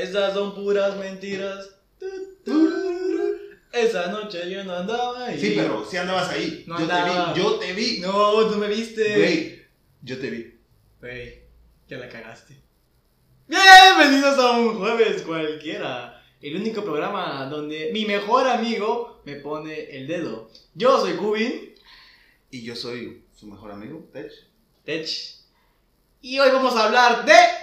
Esas son puras mentiras. Esa noche yo no andaba ahí. Sí, pero si andabas ahí. No yo andaba. te vi, yo te vi. No, tú me viste. Güey, yo te vi. Güey, ya la cagaste. Bienvenidos a un jueves cualquiera. El único programa donde mi mejor amigo me pone el dedo. Yo soy Cubin, Y yo soy su mejor amigo, Tech. Tech. Y hoy vamos a hablar de.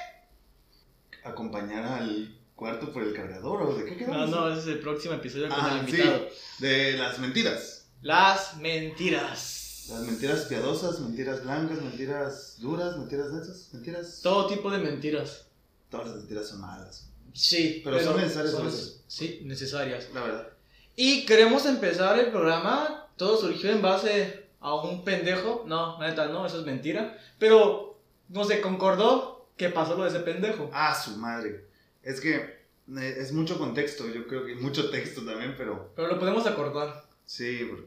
Acompañar al cuarto por el cargador o de qué No, quedamos. no, ese es el próximo episodio con Ah, el sí. invitado. De las mentiras. Las mentiras. Las mentiras piadosas, mentiras blancas, mentiras duras, mentiras densas, mentiras. Todo tipo de mentiras. Todas las mentiras son malas. Sí, Pero son necesarias veces. Sí, necesarias. La verdad. Y queremos empezar el programa. Todo surgió en base a un pendejo. No, neta, no, eso es mentira. Pero no se concordó que pasó lo de ese pendejo. Ah, su madre. Es que eh, es mucho contexto, yo creo que mucho texto también, pero Pero lo podemos acordar. sí, bro.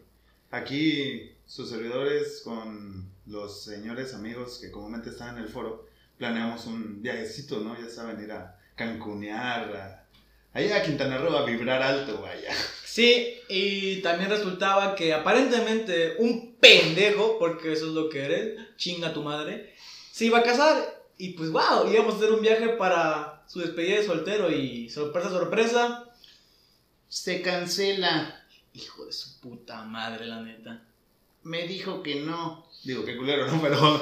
Aquí sus servidores con los señores amigos que comúnmente están en el foro, planeamos un viajecito, ¿no? Ya saben, ir a Cancunear, a, ahí a Quintana Roo a vibrar alto, vaya. Sí, y también resultaba que aparentemente un pendejo, porque eso es lo que eres, chinga tu madre, se iba a casar. Y pues wow, íbamos a hacer un viaje para su despedida de soltero y sorpresa, sorpresa. Se cancela. Hijo de su puta madre, la neta. Me dijo que no. Digo, qué culero, ¿no? Pero,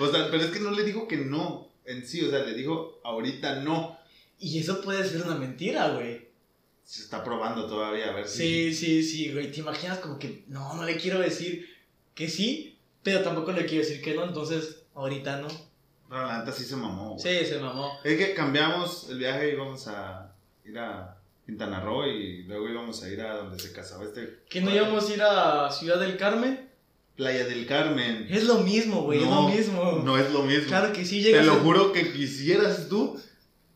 o sea, pero es que no le dijo que no en sí, o sea, le dijo ahorita no. Y eso puede ser una mentira, güey. Se está probando todavía, a ver si... Sí, sí, sí, güey. ¿Te imaginas como que no, no le quiero decir que sí, pero tampoco le quiero decir que no, entonces ahorita no. Pero la neta sí se mamó. güey. Sí, se mamó. Es que cambiamos el viaje y íbamos a ir a Quintana Roo y luego íbamos a ir a donde se casaba este. ¿Que no íbamos a ir a Ciudad del Carmen? Playa del Carmen. Es lo mismo, güey, es No, lo mismo. No es lo mismo. Claro que sí, Te llegas lo en- juro que quisieras tú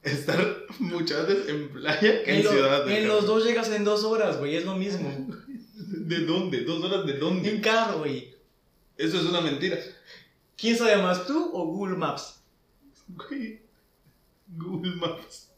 estar muchas veces en playa que en, en, lo- Ciudad del en Carmen. los dos llegas en dos horas, güey, es lo mismo. ¿De dónde? ¿Dos horas de dónde? en carro, güey. Eso es una mentira. ¿Quién sabe más, tú o Google Maps? Güey. Google Maps.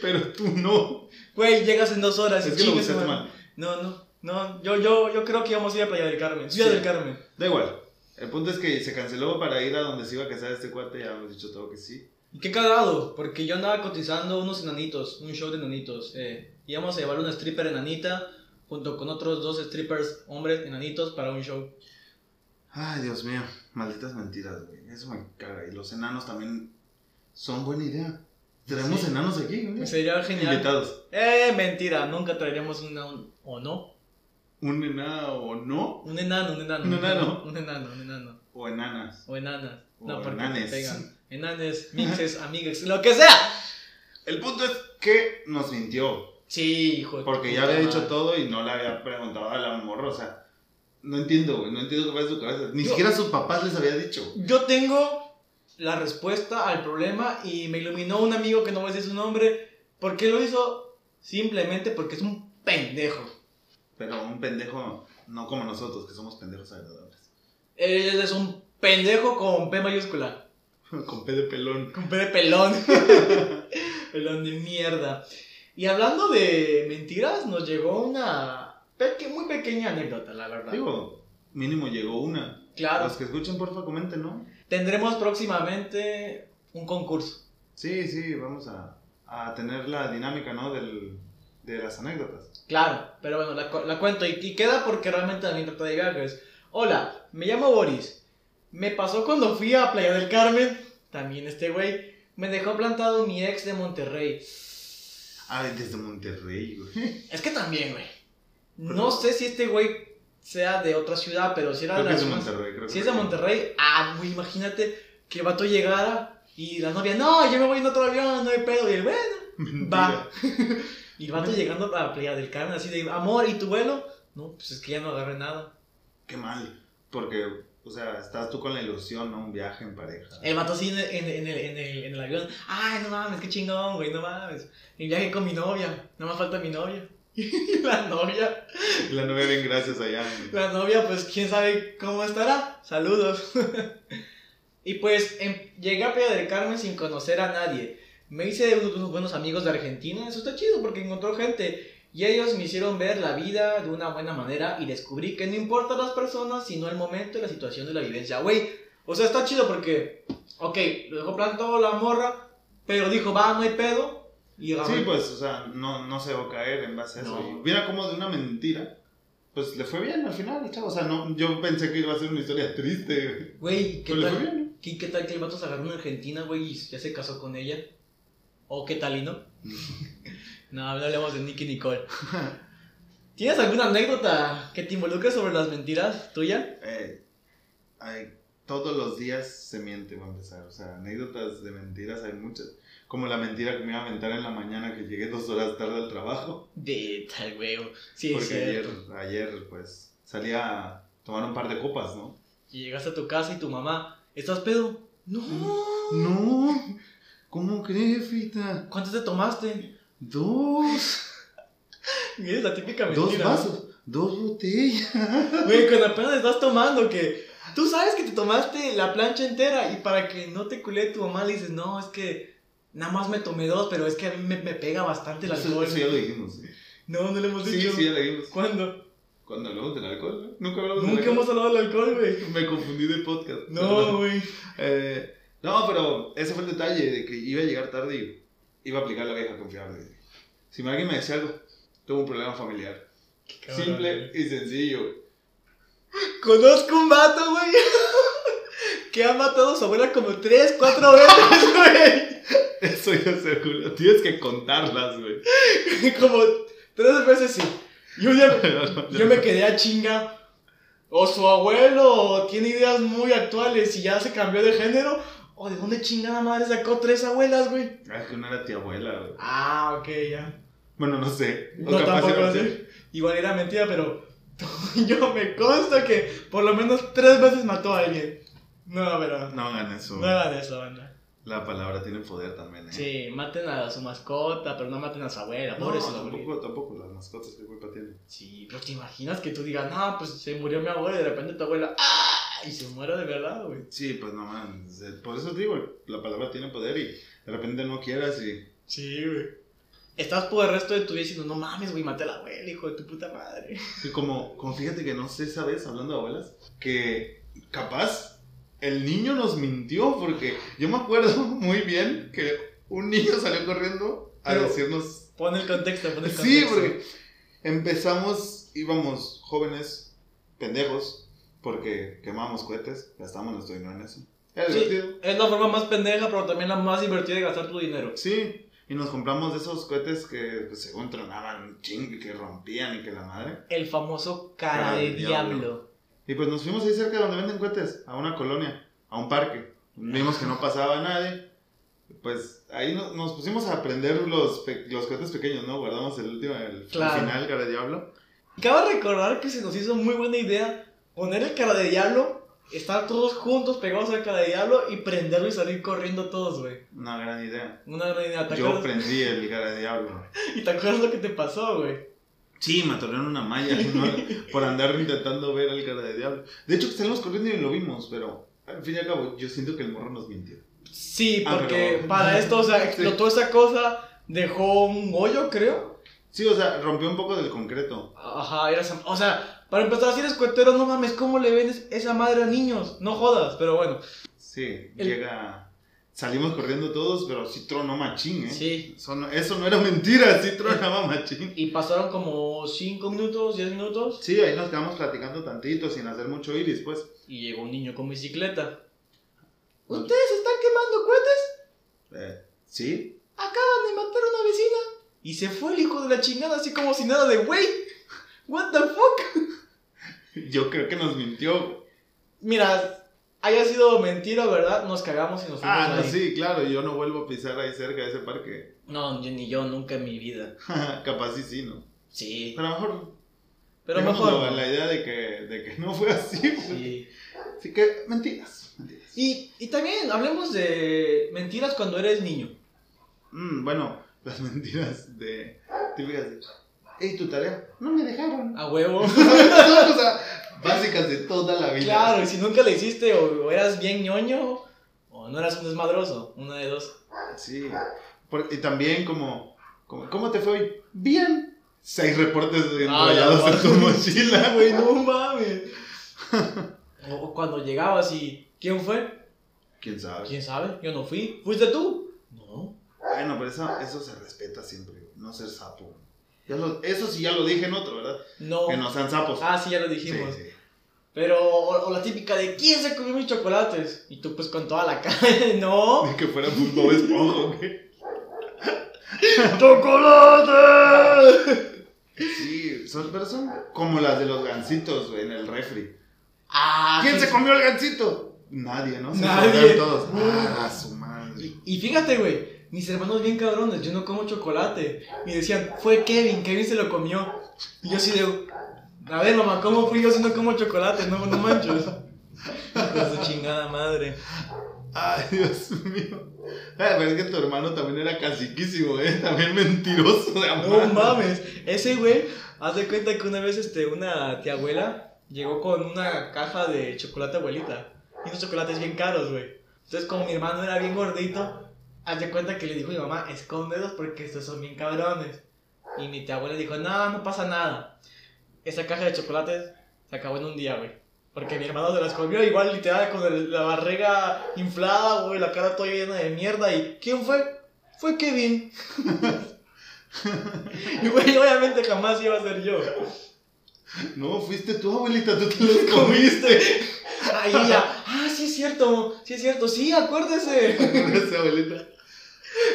Pero tú no. Güey, llegas en dos horas y Es que lo buscaste mal. No, no, no, yo, yo, yo creo que íbamos a ir a Playa del Carmen, Ciudad Sí. del Carmen. Da igual. El punto es que se canceló para ir a donde se iba a casar este cuate. Ya hemos dicho todo que sí. Y qué cagado, porque yo andaba cotizando unos enanitos, un show de enanitos. Eh, íbamos a llevar una stripper enanita junto con otros dos strippers hombres enanitos para un show. Ay, Dios mío. Malditas mentiras, güey. Eso me caga. Y los enanos también son buena idea. Tenemos Sí. enanos aquí, güey. Sería genial. Invitados. Eh, mentira, nunca traeremos un, un- o no. Un enano o no. Un enano, un enano. Un enano. Un enano, un enano. O enanas. O enanas. No, O porque enanes. te pegan. Enanes, mixes, amigues, lo que sea. El punto es que nos mintió. Sí, hijo de Porque ya había dicho todo y no le había preguntado a la morra. No entiendo, güey. No entiendo qué pasa en su cabeza. Ni Yo- siquiera sus papás les había dicho. Yo tengo la respuesta al problema y me iluminó un amigo que no voy a decir su nombre. ¿Por qué lo hizo? Simplemente porque es un pendejo. Pero un pendejo, no como nosotros, que somos pendejos agradables. Él es un pendejo con P mayúscula. Con P de pelón. Con P de pelón. pelón de mierda. Y hablando de mentiras, nos llegó una peque- muy pequeña anécdota, la verdad. Digo, mínimo llegó una. claro, Los que escuchen, porfa, comenten, ¿no? tendremos próximamente un concurso. Sí, sí, vamos a, a tener la dinámica, ¿no? Del, de las anécdotas. Claro, pero bueno, la, cu- la cuento y, y queda porque realmente también trata de viajes. Hola, me llamo Boris. Me pasó cuando fui a Playa del Carmen, también este güey, me dejó plantado mi ex de Monterrey. Ay, desde Monterrey, güey. Es que también, güey. No sé si este güey sea de otra ciudad, pero si era Creo que de es de Monterrey, creo que Si es de. Monterrey, ah, güey, imagínate que el vato llegara y la novia, no, yo me voy en otro avión, no hay pedo. Y el bueno, Mentira. va. Y el vato llegando a Playa del Carmen, así de, amor, ¿y tu vuelo? No, pues es que ya no agarré nada. Qué mal. Porque, o sea, estás tú con la ilusión, ¿no? Un viaje en pareja. El vato así en el, en, en el, en, el, en el avión, ay, no mames, qué chingón, güey, no mames. Y viaje con mi novia, no me falta mi novia. Y la novia, La novia bien gracias allá. la novia, pues quién sabe cómo estará. Saludos. y pues em- llegué a Playa del Carmen sin conocer a nadie. me hice unos buenos amigos de Argentina. Eso está chido porque encontró gente. Y ellos me hicieron ver la vida de una buena manera y descubrí que no importa las personas, sino el momento y la situación de la vivencia. Güey, o sea, está chido porque, ok, lo dejó plantado la morra, pero dijo, va, no hay pedo. Y Sí, pues, o sea, no, no se va a caer en base a eso. No. Viera como de una mentira, pues le fue bien al final, al chavo. O sea, no, yo pensé que iba a ser una historia triste, güey. ¿qué tal, bien, ¿qué, qué tal que el vato se agarró en Argentina, güey, y ya se casó con ella? ¿O qué tal y no? No, hablemos de Nicky Nicole. ¿Tienes alguna anécdota que te involucre sobre las mentiras tuya? Eh, ay, todos los días se miente, va a empezar. O sea, anécdotas de mentiras hay muchas. Como la mentira que me iba a aventar en la mañana que llegué dos horas tarde al trabajo. De tal huevo. Sí, porque ayer, ayer, pues, salí a tomar un par de copas, ¿no? Y llegaste a tu casa y tu mamá, ¿estás pedo? No. No, ¿cómo crees, Fita? ¿Cuántas te tomaste? Dos, Y es la típica dos mentira. ¿no? vasos, dos botellas. Güey, cuando apenas estás tomando, que tú sabes que te tomaste la plancha entera y para que no te culé tu mamá le dices, no, es que nada más me tomé dos, pero es que a mí me, me pega bastante el Eso, alcohol. eso ya lo dijimos. Sí, No, no le hemos sí, dicho. sí, ya lo dijimos. ¿Cuándo? Cuando hablamos del alcohol, ¿no? Nunca hablamos del Nunca hemos hablado del alcohol, güey. Me confundí de podcast. No, güey. Eh, no, pero ese fue el detalle de que iba a llegar tarde y iba a aplicar la vieja confiable. Si alguien me decía algo, tuve un problema familiar. Cabrón, Simple güey. y sencillo. Conozco un vato, güey. Que ha matado a su abuela como tres, cuatro veces, güey. Eso ya seguro. Tienes que contarlas, güey. Como tres veces sí. Y un día yo me quedé a chinga. O su abuelo tiene ideas muy actuales y ya se cambió de género. O de dónde chingada madre sacó tres abuelas, güey. Ah, es que no era ti abuela, güey. Ah, ok, ya. Bueno, no sé. O No, capaz tampoco sé. Igual era mentira, pero yo me consta que por lo menos tres veces mató a alguien. No, pero No hagan eso. no hagan eso, banda. La palabra tiene poder también, ¿eh? Sí, maten a su mascota, pero no maten a su abuela. No, Pobre su tampoco, tampoco. Las mascotas, ¿qué culpa tienen? Sí, pero te imaginas que tú digas, no, pues se murió mi abuela y de repente tu abuela, ¡ah! Y se muera de verdad, güey. Sí, pues no man. Por eso digo, la palabra tiene poder y de repente no quieras y. Sí, güey. Estás por el resto de tu vida diciendo, no mames, güey, maté a la abuela, hijo de tu puta madre. Y como, como fíjate que no sé esa vez, hablando de abuelas, que capaz el niño nos mintió porque yo me acuerdo muy bien que un niño salió corriendo a Pero- decirnos... Pon el contexto, pon el contexto. Sí, porque empezamos, íbamos jóvenes, pendejos, porque quemábamos cohetes, gastamos nuestro dinero en eso. Era Sí. Es la forma más pendeja, pero también la más divertida de gastar tu dinero. Sí, y nos compramos de esos cohetes que pues, según tronaban ching, que rompían y que la madre. El famoso cara Cara de de diablo. diablo. Y pues nos fuimos ahí cerca de donde venden cohetes, a una colonia, a un parque. Vimos que no pasaba nadie. Pues ahí no- nos pusimos a prender los, pe- los cohetes pequeños, ¿no? Guardamos el último, el, el Claro. final, cara de diablo. Cabe recordar que se nos hizo muy buena idea poner el cara de diablo, estar todos juntos pegados al cara de diablo y prenderlo y salir corriendo todos, güey. Una gran idea. Una gran idea. ¿Te Yo prendí el cara de diablo. ¿Y te acuerdas lo que te pasó, güey? Sí, me atorraron una malla ¿no? por andar intentando ver al cara de diablo. De hecho, salimos corriendo y lo vimos, pero al fin y al cabo, yo siento que el morro nos mintió. Sí, Ah, porque pero- para esto, o sea, explotó esa cosa, dejó un hoyo, creo. Sí, o sea, rompió un poco del concreto. Ajá, era esa- O sea, para empezar, si eres cuetero, no mames, ¿cómo le vendes esa madre a niños? No jodas, pero bueno. Sí, El- llega. Salimos corriendo todos, pero sí tronó machín, ¿eh? Sí. Eso no, eso no era mentira, sí tronaba machín. Y pasaron como 5 minutos, 10 minutos, Sí, ahí nos quedamos platicando tantito, sin hacer mucho iris, pues. y llegó un niño con bicicleta. ¿Ustedes están quemando cohetes? Eh, ¿Sí? Acaban de matar a una vecina. Y se fue el hijo de la chingada, así como si nada de, wey, what the fuck. Yo creo que nos mintió. Mira, haya sido mentira, ¿verdad? Nos cagamos y nos fuimos Ah, no, ahí. sí, claro, yo no vuelvo a pisar ahí cerca de ese parque. No, yo- ni yo, nunca en mi vida. Capaz sí, sí, ¿no? Sí, Pero a lo mejor. pero mejor. no. la idea de que, de que no fue así. pues. Sí. Así que, mentiras. mentiras. Y, y también hablemos de mentiras cuando eres niño. Mm, bueno, las mentiras de. Típicas de. Ey, tu tarea. No me dejaron. A huevo. Son cosas básicas de toda la vida. claro, y si nunca le hiciste o, o eras bien ñoño o no eras un desmadroso, una de dos. Sí. Por- y también como, como, ¿cómo te fue hoy? Bien. Seis reportes Ah, enrollados la en tu mochila. Güey, no mames. O, o cuando llegabas y. ¿Quién fue? ¿Quién sabe? ¿Quién sabe? Yo no fui. ¿Fuiste tú? No. Bueno, pero eso, eso se respeta siempre, no ser sapo. Ya lo- eso sí ya lo dije en otro, ¿verdad? No. Que no sean sapos. Ah, sí, ya lo dijimos. sí. Pero, o, o la típica de ¿quién se comió mis chocolates? Y tú, pues con toda la cara. no. Ni que fuera un Bob Esponja, güey. ¡Chocolate! Sí, son, pero son como las de los gancitos, güey, en el refri. Ah, ¿Quién se comió el gancito? Nadie, ¿no? Se Nadie. todos. Ah, su madre. Y, y fíjate, güey, mis hermanos bien cabrones, yo no como chocolate. Y decían, fue Kevin, Kevin se lo comió. Y yo así de, a ver, mamá, ¿cómo fui yo si no como chocolate? No, no manches. Con su chingada madre. Ay, Dios mío. Ay, pero es que tu hermano también era caciquísimo, ¿eh? También mentiroso de amor. No mames, ese güey, haz de cuenta que una vez este, una tía abuela llegó con una caja de chocolate abuelita. Y unos chocolates bien caros, güey. Entonces, como mi hermano era bien gordito, haz de cuenta que le dijo a mi mamá, escóndelos porque estos son bien cabrones. Y mi tía abuela dijo, no, no pasa nada. Esa caja de chocolates se acabó en un día, güey. Porque mi hermano se las comió igual, literal, con el- la barriga inflada, güey, la cara toda llena de mierda. ¿Y quién fue? Fue Kevin. y, güey, obviamente jamás iba a ser yo. No, fuiste tú, abuelita, tú te los comiste. Ahí ella, ah, sí es cierto, sí es cierto, sí, acuérdese. Esa abuelita.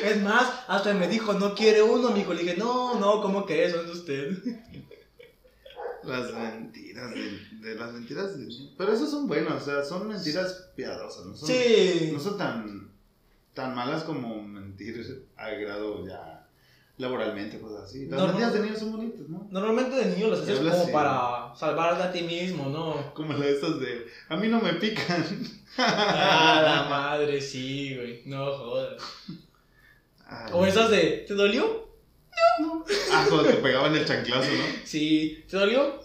Es más, hasta me dijo, no quiere uno, amigo. Le dije, no, no, ¿cómo que eso es usted? Las mentiras de, de las mentiras de... Pero esas son buenas, o sea, son mentiras piadosas, no son, Sí. no son tan, tan malas como mentir a grado ya laboralmente, cosas así. Las mentiras de niños son bonitas, ¿no? Normalmente de niño las haces como así. para salvarte a ti mismo, ¿no? Como las de esas de, a mí no me pican. Ah, la madre, sí, güey. No jodas. Ay, O esas de, ¿te dolió? Ah, cuando te pegaban el chanclazo, ¿no? Sí, ¿te dolió?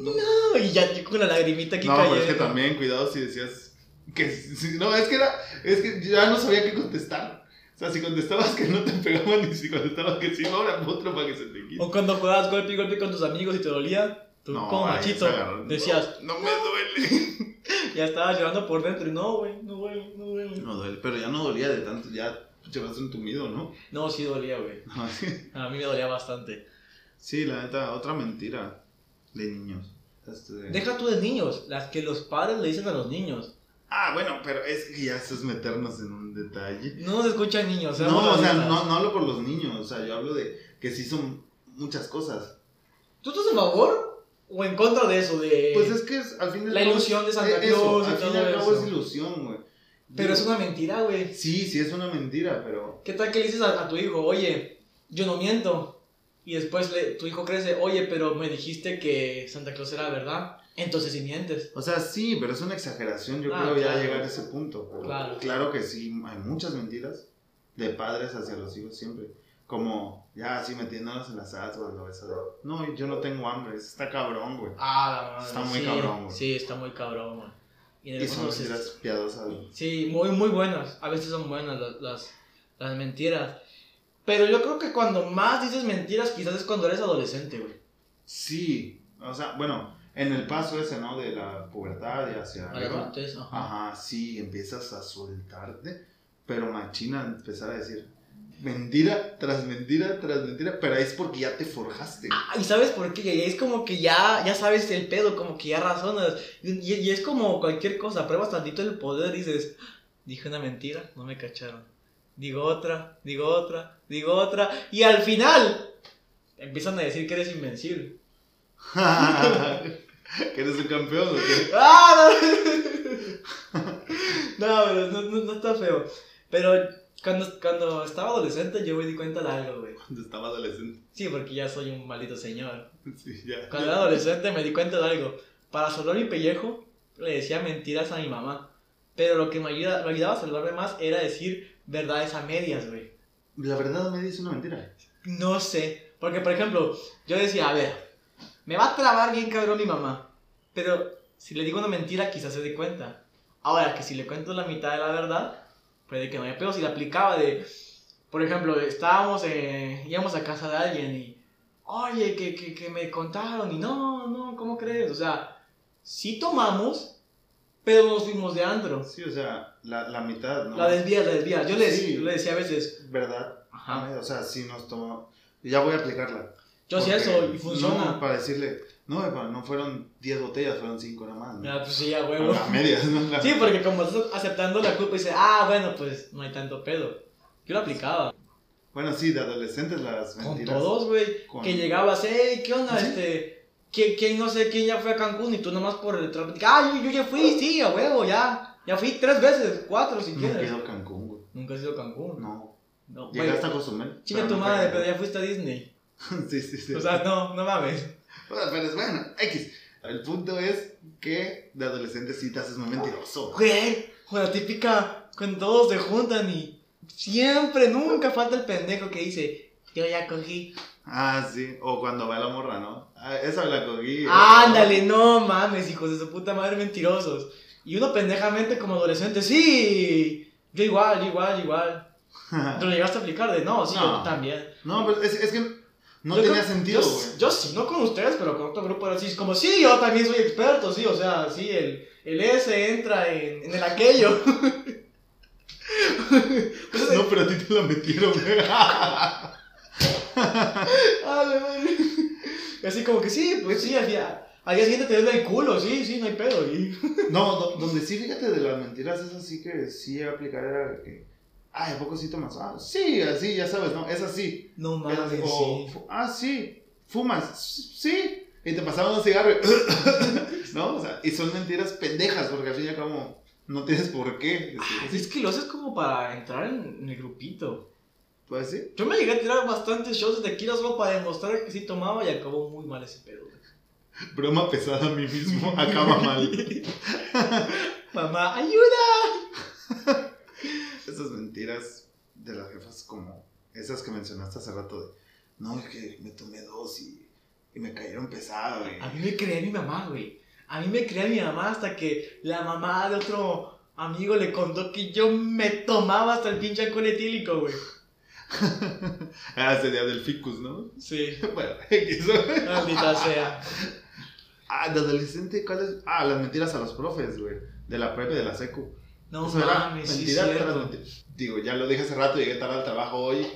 No. No, y ya yo con la lagrimita aquí No, cayendo. pero es que también, cuidado si decías que... si- no, es que era... Es que ya no sabía qué contestar. O sea, si contestabas que no te pegaban y si contestabas que sí, ahora otro para que se te quite. O cuando jugabas golpe y golpe con tus amigos y te dolía, tú No, como machito decías, No me duele. Ya estabas llorando por dentro y no, güey, no duele, no duele. No duele, pero ya no dolía de tanto, ya llevaste entumido, ¿no? No, sí dolía, güey. Sí. A mí me dolía bastante. Sí, la neta, otra mentira de niños. Este, Deja tú de niños, las que los padres le dicen a los niños. Ah, bueno, pero es que ya eso es meternos en un detalle. No nos escuchan niños, No, o sea, no, no hablo por los niños, o sea, yo hablo de que sí son muchas cosas. ¿Tú estás a favor o en contra de eso? De... Pues es que es, al fin La ilusión de Santa Claus y al fin y todo al cabo eso. es ilusión, güey. Pero es una mentira, güey. Sí, sí es una mentira, pero... ¿Qué tal que le dices a, a tu hijo, oye, yo no miento? Y después le- tu hijo crece, oye, pero me dijiste que Santa Claus era verdad. Entonces sí mientes. O sea, sí, pero es una exageración, yo Ah, creo ya claro. llegar a ese punto. Claro. claro que sí, hay muchas mentiras de padres hacia los hijos siempre. Como, ya así metiéndonos en las asas o de, no, yo no tengo hambre, eso está cabrón, güey. Ah, la madre. Está muy sí, cabrón, güey. Sí, está muy cabrón, güey. Y Y son mentiras piadosas, güey. Sí, muy, muy buenas. A veces son buenas las, las, las mentiras. Pero yo creo que cuando más dices mentiras, quizás es cuando eres adolescente, güey. Sí, o sea, bueno, en el paso ese, ¿no? De la pubertad y hacia A la adultez, ajá. Ajá, sí, empiezas a soltarte, pero machina empezar a decir mentira tras mentira tras mentira, pero es porque ya te forjaste. Ah, ¿Y sabes por qué? Y es como que ya, ya sabes el pedo, como que ya razonas. Y, y es como cualquier cosa, pruebas tantito el poder y dices, dije una mentira, no me cacharon. Digo otra, digo otra, digo otra. Y al final, empiezan a decir que eres invencible. ¿Que eres un campeón o qué? ¡Ah! No, no, pero no, no, no está feo. Pero cuando, cuando estaba adolescente yo me di cuenta de algo, güey. Cuando estaba adolescente. Sí, porque ya soy un maldito señor. Sí, ya. Cuando era adolescente me di cuenta de algo. Para salvar mi pellejo, le decía mentiras a mi mamá. Pero lo que me, ayuda, me ayudaba a salvarme más era decir verdades a medias, güey. La verdad me dice una mentira. No sé. Porque, por ejemplo, yo decía, a ver, me va a trabar bien cabrón mi mamá. Pero si le digo una mentira, quizás se dé cuenta. Ahora, que si le cuento la mitad de la verdad, puede que no haya pedo. Si la aplicaba de, por ejemplo, estábamos, eh, íbamos a casa de alguien y, oye, que, que, que me contaron y no, no, ¿cómo crees? O sea, sí tomamos, pero nos fuimos de andro. Sí, o sea, la, la mitad, ¿no? La desvías, la desvías. Yo le, Sí. yo le decía a veces, ¿Verdad? ajá, O sea, sí nos tomó. Ya voy a aplicarla. yo hacía eso y funciona. No, para decirle, no, no fueron 10 botellas, fueron 5 nada más. ¿no? Ya, pues sí, a A huevo. las medias, ¿no? La- Sí, porque como estás aceptando la culpa y dices, ah, bueno, pues no hay tanto pedo. Yo lo aplicaba. Bueno, sí, de adolescentes las Con mentiras. todos, güey. Con- Que llegabas, hey, ¿qué onda? ¿Sí? Este, ¿quién, quién no sé quién ya fue a Cancún? Y tú nomás por el trabajo. Ah, yo, yo ya fui, sí, a huevo, ya. Ya fui tres veces, cuatro si quieres. quedó Cancún, güey. Nunca has ido a Cancún. No. No. Llegaste a Cozumel. Pero tu madre, pero ya fuiste a Disney. sí, sí, sí. O sea, no, no mames. Bueno, pero es bueno, X. El punto es que de adolescente sí te haces muy mentiroso. Güey, o la típica, cuando todos se juntan y siempre, nunca falta el pendejo que dice, yo ya cogí. Ah, sí. O cuando va la morra, ¿no? Ah, esa la cogí. Ándale, no mames, hijos de su puta madre mentirosos. Y uno pendejamente como adolescente, sí, yo igual, yo igual, yo igual. Pero lo llegaste a aplicar de no, sí, No. yo también. No, pero es, es que no Yo tenía sentido, güey. yo sí, no con ustedes, pero con otro grupo era así. Es como, sí, yo también soy experto, sí, o sea, sí, el, el S entra en, en el aquello. Pues es- No, pero a ti te la metieron, güey. Así como que sí, pues sí, al día, al día siguiente te ves el culo, sí, sí, no hay pedo. Y... No, do- donde sí, fíjate, de las mentiras, es así que sí aplicar era que. Ay, ¿a poco sí tomas? Ah, sí, así, ya sabes, ¿no? Es así. No Es mames, o, sí. Ah, sí. ¿Fumas? Sí. Y te pasaban un cigarro. ¿No? O sea, y son mentiras pendejas, porque al fin y al cabo no tienes por qué. Ay, así. Es que lo haces como para entrar en, el grupito. Pues sí. Yo me llegué a tirar bastantes shots de tequila solo para demostrar que sí tomaba y acabó muy mal ese pedo. Broma pesada a mí mismo, acaba mal. Mamá, ayuda. Esas mentiras de las jefas, como esas que mencionaste hace rato, de no, es que me tomé dos y, y me cayeron pesado. y- A mí me creía mi mamá, güey. A mí me creía mi mamá hasta que la mamá de otro amigo le contó que yo me tomaba hasta el pinche alcohol etílico, güey. ah, ese día del ficus, ¿no? Sí, Bueno, maldita sea. Ah, de adolescente, ¿cuáles? Ah, las mentiras a los profes, güey. De la prepa y de la secu. No Eso mames, sí. Digo, ya lo dije hace rato, llegué tarde al trabajo hoy.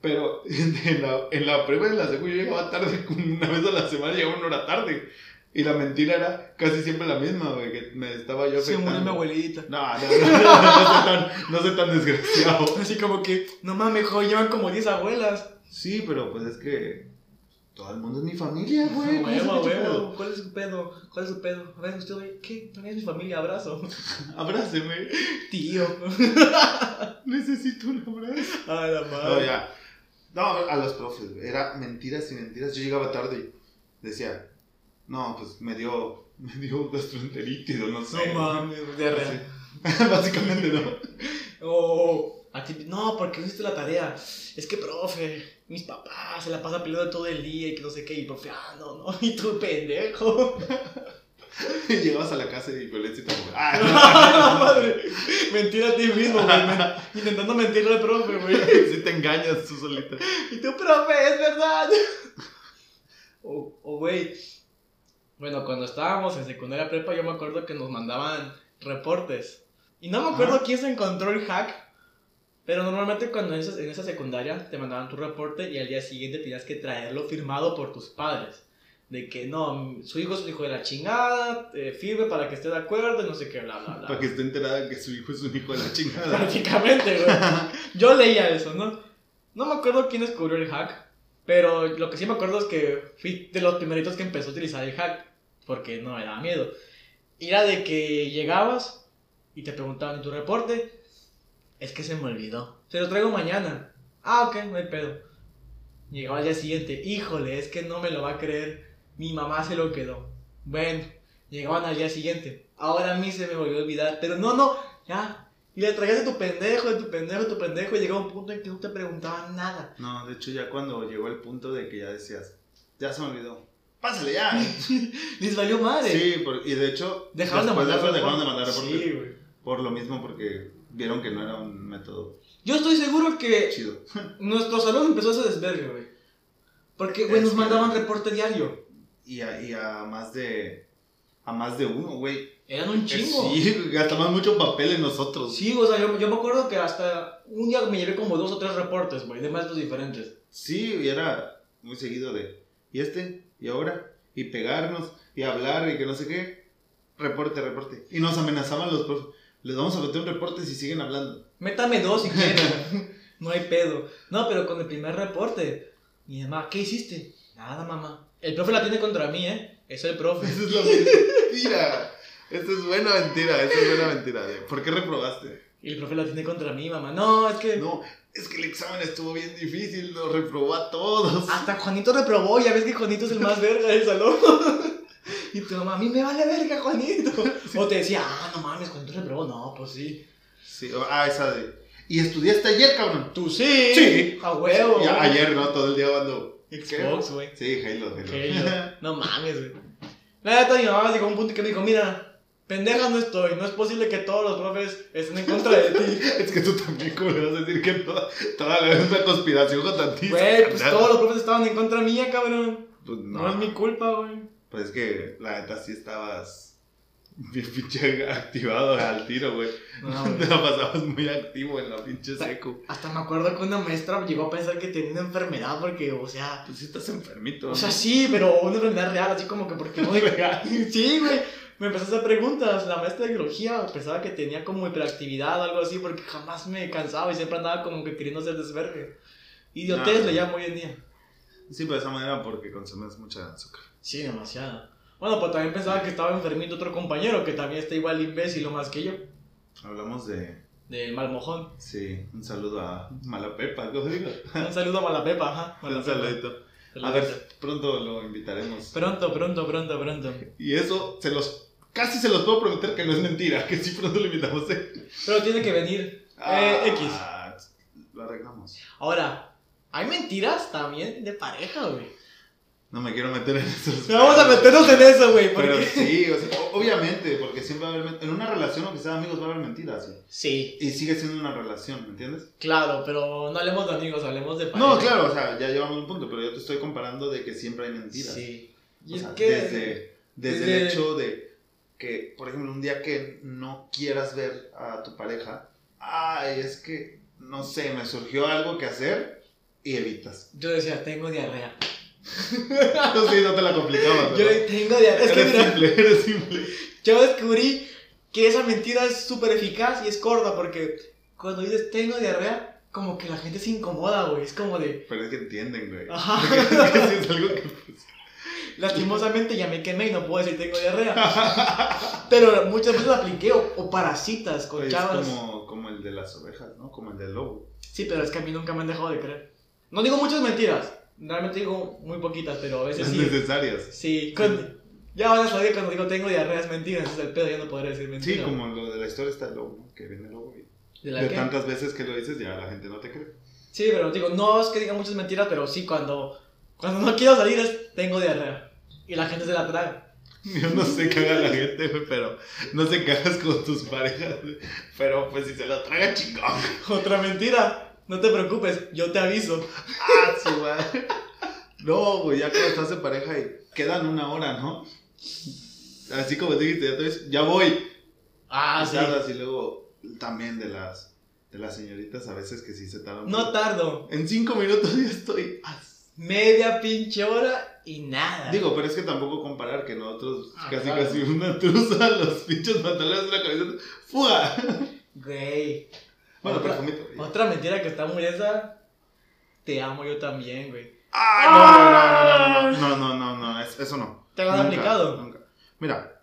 Pero en la, en la prepa y en la secu yo llegaba tarde, una vez a la semana llegaba una hora tarde. Y la mentira era casi siempre la misma, güey, que me estaba yo Se murió mi afectando. abuelita. No, no, no, no, no, tan, soy tan desgraciado. Así como que, no mames, joder, llevan como 10 abuelas. Sí, pero pues es que todo el mundo es mi familia, güey. ¿cómo se Huevo, huevo. ¿Cuál es su pedo? ¿Cuál es su pedo? A ver, usted, güey, ¿qué? También es mi familia, abrazo. Abráceme. Tío. Necesito un abrazo. Ay, la No, madre. ya. No, a los profes, güey. Era mentiras y mentiras. Yo llegaba tarde y decía, no, pues me dio, me dio gastroenteritis o no sé. No mames, diarrea. Así. Básicamente, ¿no? O a ti, no, porque no hiciste la tarea. Es que, profe, mis papás se la pasan peleando todo el día y que no sé qué. Y profe, ah, no, no. Y tú, pendejo. Y llegabas a la casa y violencia y te ¡Ah, ah, madre! Mentira a ti mismo, güey. Intentando mentirle al profe, güey. si te engañas tú solita. Y tú, profe, es verdad. O, güey. Bueno, cuando estábamos en secundaria prepa, yo me acuerdo que nos mandaban reportes. Y no me acuerdo Ajá. quién se encontró el hack. Pero normalmente cuando en esa, en esa secundaria te mandaban tu reporte y al día siguiente tenías que traerlo firmado por tus padres. De que no, su hijo es un hijo de la chingada, eh, firme para que esté de acuerdo no sé qué, bla, bla, bla. Para que esté enterada que su hijo es un hijo de la chingada. Prácticamente, güey. Yo leía eso, ¿no? No me acuerdo quién descubrió el hack, pero lo que sí me acuerdo es que fui de los primeritos que empezó a utilizar el hack, porque no me daba miedo. Y Era de que llegabas y te preguntaban en tu reporte, es que se me olvidó. Se lo traigo mañana. Ah, ok, no hay pedo. Llegaba al día siguiente, híjole, es que no me lo va a creer. Mi mamá se lo quedó. Bueno, llegaban al día siguiente. Ahora a mí se me volvió a olvidar, pero no, no, ya. Y le traías de tu pendejo, de tu pendejo, de tu pendejo, y llegaba un punto en que no te preguntaban nada. No, de hecho ya cuando llegó el punto de que ya decías, ya se me olvidó. Pásale ya. Les valió madre. Sí, por- y de hecho, Dejaron de mandar dejaron de mandar reportes. Sí, güey. Por lo mismo, porque vieron que no era un método Yo estoy seguro que chido. nuestro salón empezó ese desvergue, güey. Porque, güey, nos mandaban reporte diario. Y a, y a más de. A más de uno, güey. Eran un chingo. Sí, gastamos mucho papel en nosotros. Sí, o sea, yo, yo me acuerdo que hasta un día me llevé como dos o tres reportes, güey, de maestros diferentes. Sí, y era muy seguido de. ¿Y este? ¿Y ahora? Y pegarnos, y hablar, y que no sé qué. Reporte, reporte. Y nos amenazaban los profes. Les vamos a meter un reporte si siguen hablando. Métame dos si quieren. no hay pedo. No, pero con el primer reporte. Mi mamá, ¿qué hiciste? Nada, mamá. El profe la tiene contra mí, ¿eh? Es el profe. Esa es la mentira. Esa es buena mentira, esa es buena mentira. ¿Por qué reprobaste? Y el profe la tiene contra mí, mamá. No, es que. No, es que el examen estuvo bien difícil, nos reprobó a todos. Hasta Juanito reprobó, ya ves que Juanito es el más verga del salón. y tu mamá, a mí me vale verga, Juanito. O te decía, ah, no mames, Juanito reprobó. No, pues sí. Sí, ah, esa de. ¿Y estudiaste ayer, cabrón? Tú sí. Sí. A huevo. Ya, ayer, ¿no? Todo el día cuando. Xbox, güey. Sí, Halo, Halo. Halo. No mames, güey. La neta, mi mamá llegó a un punto que me dijo, mira, pendeja no estoy, no es posible que todos los profes estén en contra de ti. Es que tú también, ¿cómo le vas a decir que toda, toda la es una conspiración con ti? Güey, pues todos los profes estaban en contra mía, cabrón. Pues No, es mi culpa, güey. Pues es que la neta sí estabas bien pinche activado al tiro, güey. No, Te la pasabas muy activo en la pinche seco. Hasta me acuerdo que una maestra llegó a pensar que tenía una enfermedad porque, o sea... Pues sí estás enfermito. O sea, sí, pero una enfermedad real, así como que porque no... Sí, güey. Me empezó a hacer preguntas. La maestra de biología pensaba que tenía como hiperactividad o algo así porque jamás me cansaba y siempre andaba como que queriendo hacer desvergue. Idiotez Ah. le llamo hoy en día. Sí, pero de esa manera porque consumes mucha azúcar. Sí, demasiado. Bueno, pues también pensaba que estaba enfermito otro compañero que también está igual imbécil o más que yo. Hablamos de. Del malmojón. Sí, un saludo a Malapepa, ¿cómo digo? Un saludo a Malapepa, ajá. Un Malapepa. saludito. A ver, pronto lo invitaremos. Pronto, pronto, pronto, pronto. Y eso se los. Casi se los puedo prometer que no es mentira, que sí pronto lo invitamos. ¿eh? Pero tiene que venir. Eh, X. Ah, Lo arreglamos. Ahora, hay mentiras también de pareja, güey. No me quiero meter en esos. Vamos a meternos en eso, güey. Pero sí, o sea, obviamente, porque siempre va a haber. En una relación, aunque sean amigos, va a haber mentiras. güey. Sí, Y sigue siendo una relación, ¿me entiendes? claro, pero no hablemos de amigos, hablemos de pareja. No, claro, o sea, ya llevamos un punto, pero yo te estoy comparando de que siempre hay mentiras. Sí. Y O es sea, que... desde, desde desde- el hecho de que, por ejemplo, un día que no quieras ver a tu pareja, ay, es que, no sé, me surgió algo que hacer y evitas. Yo decía, tengo diarrea. No sí, no te la complicabas. Yo tengo diarrea. Es que mira, simple, eres simple. yo descubrí que esa mentira es súper eficaz y es corta porque cuando dices tengo diarrea, como que la gente se incomoda, güey. Es como de, Pero es que entienden, güey. Ajá. Es que es algo que... pues, lastimosamente ya me quemé y no puedo decir tengo diarrea. Pero muchas veces la apliqué o, o parasitas con es chavas. como, como el de las ovejas, ¿no? Como el del lobo. Sí, pero es que a mí nunca me han dejado de creer. No digo muchas mentiras, realmente digo muy poquitas, pero a veces sí. necesarias. Sí, con- ya van a saber cuando digo tengo diarrea es mentira, es el pedo, ya no podré decir mentira. Sí, como lo de la historia está el. Que viene el lobo y... ¿De la De tantas veces que lo dices, ya la gente no te cree. Sí, pero digo, no es que diga muchas mentiras, pero sí, cuando, cuando no quiero salir es tengo diarrea. Y la gente se la traga. Yo no sé qué haga la gente, pero no sé qué hagas con tus parejas. Pero pues si se lo traga chingón. Otra mentira, no te preocupes, yo te aviso. Ah, su madre. No, güey, ya cuando estás en pareja y quedan una hora, ¿no? Así como dijiste, ya, te ves, ya voy. Ah, Y sí. tardas y luego también de las, de las señoritas a veces que sí se tardan. No tardo. En cinco minutos ya estoy. Media pinche hora y nada. Digo, pero es que tampoco comparar que nosotros Ah, casi claro. casi una truza, los pinches pantalones de la camiseta. ¡Fuga! Güey. Bueno, otra, Otra mentira que está muy esa. Te amo yo también, güey. ¡Ah! No, no, no, no, no, no, no, no, eso no. ¿Te lo has aplicado? Nunca. Mira,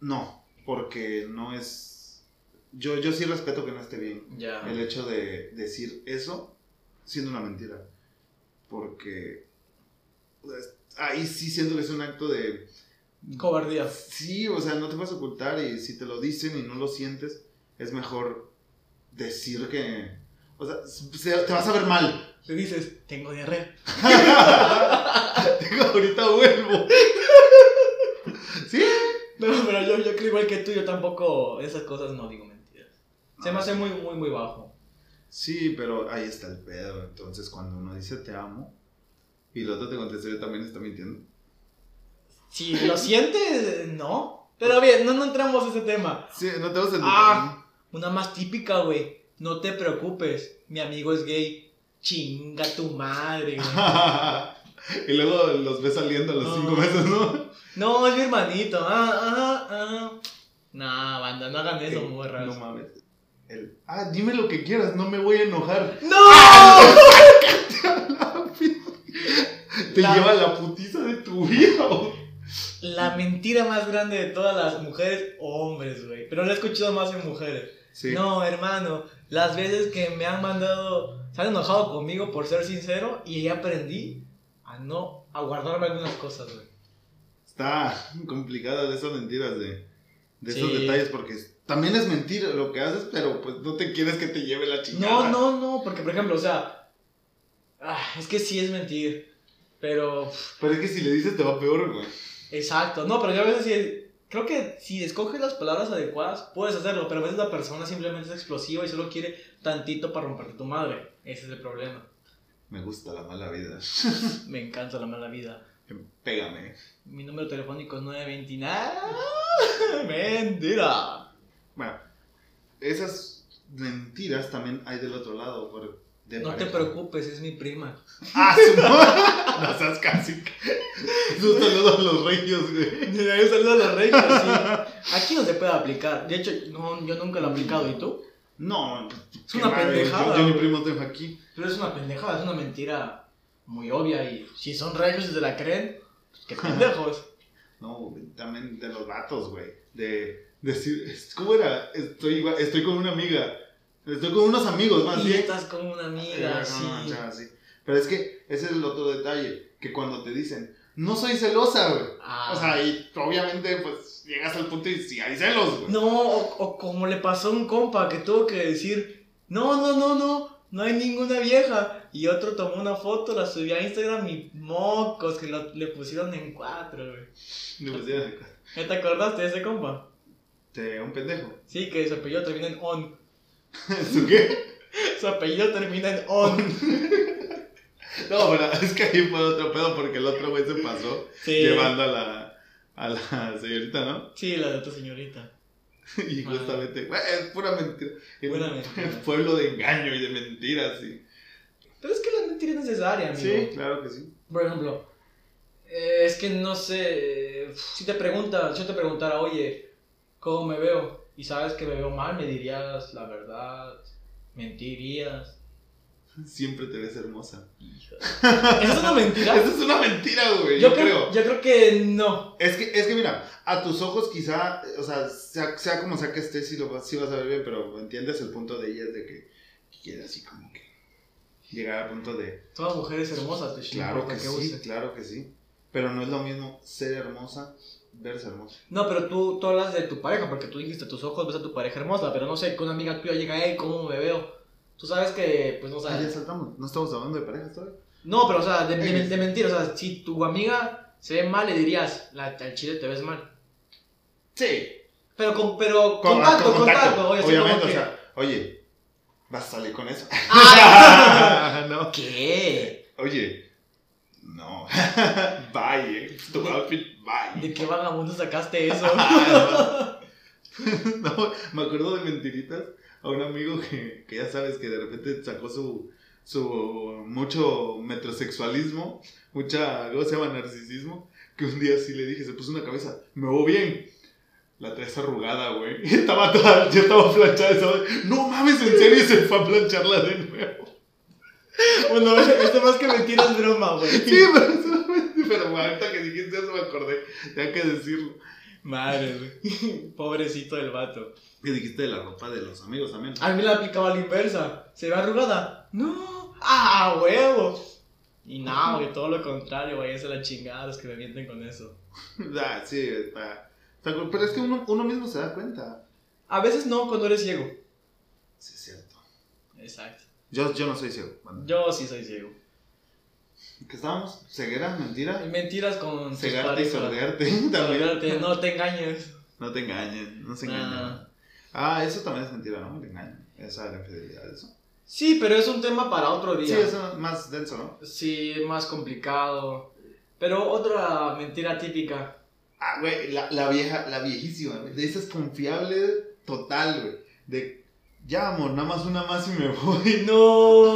no, porque no es. Yo, yo sí respeto que no esté bien. El hecho de decir eso siendo una mentira. Porque. Pues, ahí sí siento que es un acto de. Cobardía. Sí, o sea, no te vas a ocultar y si te lo dicen y no lo sientes, es mejor decir que... O sea, se- te vas a ver mal. Le dices, tengo diarrea. Digo, ahorita vuelvo. ¿Sí? No, pero yo, yo creo igual que tú, yo tampoco, esas cosas no digo mentiras. Se me hace muy, muy, muy bajo. Sí, pero ahí está el pedo. Entonces, cuando uno dice te amo y el otro te contesta yo también está mintiendo. Si lo sientes, no. Pero bien, no, no entramos a ese tema. Sí, no te vas a Ah, una más típica, güey. No te preocupes, mi amigo es gay. Chinga tu madre, güey. y luego los ves saliendo a los No. cinco meses, ¿no? No, es mi hermanito. Ah, ah, ah. Nah, banda, no hagan eso, Eh, morras. No mames. El, ah, dime lo que quieras, no me voy a enojar. ¡No! Te La- lleva la putiza de tu vida. güey. La mentira más grande de todas las mujeres hombres, güey. Pero lo he escuchado más en mujeres. Sí. No, hermano, las veces que me han mandado, se han enojado conmigo por ser sincero y aprendí a no, a guardarme algunas cosas, güey. Está complicada de esas mentiras, de, de esos detalles, porque también es mentira lo que haces, pero pues no te quieres que te lleve la chingada. No, no, no, porque por ejemplo, o sea, ah, es que sí es mentir, pero, Pero es que si le dices te va peor, güey. exacto, no, pero yo a veces sí, creo que si escoges las palabras adecuadas, puedes hacerlo, pero a veces la persona simplemente es explosiva y solo quiere tantito para romperte tu madre, ese es el problema. Me gusta la mala vida. Me encanta la mala vida. Pégame. Mi número telefónico es 929. Mentira. Bueno, esas mentiras también hay del otro lado. por- de No te preocupes, es mi prima. Ah, su no. no seas casi. Un saludo a los reyes, güey. Un saludo a los reyes, sí. Aquí no se puede aplicar. De hecho, no, yo nunca lo he aplicado. ¿Y tú? No, Es una madre, pendejada, Yo, yo ni primo tengo aquí. Pero es una pendejada, es una mentira muy obvia. Y si son reyes y se la creen, pues, qué pendejos. No, también de los vatos, güey. De decir, ¿cómo era? Estoy, igual- estoy con una amiga. Estoy con unos amigos, más y bien. estás con una amiga, Eh, sí. no, sí. Pero es que ese es el otro detalle. Que cuando te dicen, no soy celosa, güey. Ah. O sea, y obviamente, pues llegas al punto y sí hay celos, güey. No, o, o como le pasó a un compa que tuvo que decir, no, no, no, no, no hay ninguna vieja. Y otro tomó una foto, la subió a Instagram y mocos que lo- le pusieron en cuatro, güey. Le pusieron ¿Ya te acordaste de ese compa? de un pendejo. Sí, que su apellido termina en on. ¿Su qué? Su apellido termina en on. No, pero es que ahí fue otro pedo porque el otro güey se pasó Sí. llevando a la, a la señorita, ¿no? Sí, la de tu señorita. Y Ah. justamente, güey, es pura mentira. Es Pura un mentira. pueblo de engaño y de mentiras, sí. Pero es que la mentira es necesaria, amigo. Sí, claro que sí. Por ejemplo, eh, es que no sé, si te pregunta, si yo te preguntara, oye, ¿cómo me veo? Y sabes que me veo mal, me dirías la verdad, mentirías. Siempre te ves hermosa. Hija. ¿Eso es una mentira? Eso es una mentira, güey. Yo, yo, creo. creo, yo creo que no. Es que, es que mira, a tus ojos quizá, o sea, sea, sea como sea que estés, sí, lo, sí vas a ver bien, pero entiendes el punto de ella de que quiere así como que llegar al punto de, Toda mujer es hermosa, te claro que sí, use. claro que sí, pero no es lo mismo ser hermosa, verse hermosa. No, pero tú, tú hablas de tu pareja, porque tú dijiste, tus ojos ves a tu pareja hermosa, pero no sé, que una amiga tuya llega, hey, ¿cómo me veo? Tú sabes que, pues no Ah, ya sabes. saltamos, no estamos hablando de parejas todavía. No, pero o sea, de, de, mentir, o sea, si tu amiga se ve mal, le dirías, la, al chile te ves mal. Sí, Pero con, pero Con- contacto, con contacto, oye, obviamente, o que- sea, oye, vas a salir con eso. ¡Ah! no. ¿Qué? Oye, no, bye, eh. tu outfit, bye. ¿De qué vagabundo sacaste eso? no, me acuerdo de mentiritas a un amigo que, que ya sabes que de repente sacó su, su mucho metrosexualismo, mucha, ¿cómo se llama? Narcisismo, que un día sí le dije, se puso una cabeza, me veo bien. La traes arrugada, güey. Y estaba toda, ya estaba planchada esa. No mames, en serio, se fue a plancharla de nuevo. Bueno, esto más que mentira es broma, güey. Sí, pero, solamente- pero ahorita que dijiste eso me acordé. Tenía que decirlo. Madre, güey. Pobrecito del vato. Que dijiste de la ropa de los amigos también. A mí la aplicaba a la inversa. ¿Se ve arrugada? No. ¡Ah, huevo! Y no, güey, todo lo contrario, güey. Esa es la chingada los que me mienten con eso. Ah, sí, está. Pero es que uno, uno mismo se da cuenta. A veces no, cuando eres ciego. Sí, es cierto. Exacto. Yo, yo no soy ciego. Bueno, Yo sí soy ciego. ¿Qué estábamos? ¿Ceguera? ¿Mentira? Mentiras con Cegarte y sordearte también. No te engañes. No te engañes, no se engañen. Ah. Ah, eso también es mentira, ¿no? El engaño. Esa de la infidelidad, eso. Sí, pero es un tema para otro Sí, día. eso es más denso, ¿no? Sí, más complicado. Pero otra mentira típica. Ah, güey, la, la vieja, la viejísima, güey. De esas confiable total, güey. De, ya, amor, nada más una más y me voy. No.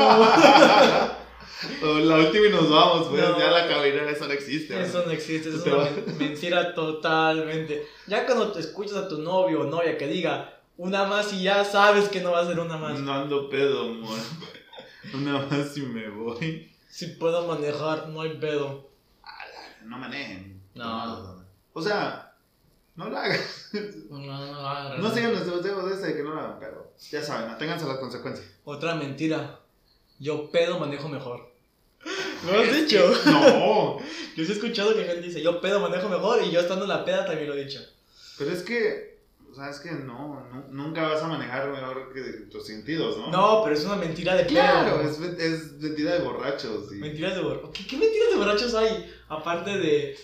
La última y nos vamos, pues. No. Ya la cabina, eso no existe. güey. Eso no existe, eso es una mentira totalmente. Ya cuando te escuchas a tu novio o novia que diga una más y ya sabes que no va a ser una más. No ando pedo, amor. Una más y me voy. Si puedo manejar, no hay pedo. No manejen. No. O sea, no lo hagan. No, no, no, No sigan nuestros dedos de ese de que no lo hagan, pero ya saben, aténganse a las consecuencias. Otra mentira. Yo pedo manejo mejor. ¿Lo has dicho? No. Yo sí he escuchado que gente dice, yo pedo manejo mejor y yo estando en la peda también lo he dicho. Pero es que, o sea, es que no, nu- nunca vas a manejar mejor que tus sentidos, ¿no? No, pero es una mentira de pedo. Claro, es, es mentira de borrachos. y- Mentiras de borrachos. ¿Qué, qué mentiras de borrachos hay? Aparte de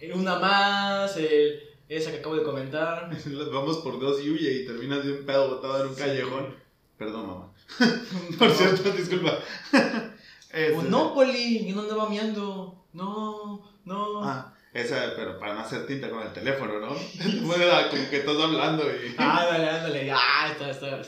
eh, una más, el, esa que acabo de comentar. Vamos por dos y huye y terminas de un pedo botado en un Sí. callejón. Perdón, mamá. Por cierto, disculpa. Monopoly, y no andaba miando. No, no. Ah, esa, pero para no hacer tinta con el teléfono, ¿no? Bueno, como que estás hablando y... Ándale, ándale. Ah, está, está.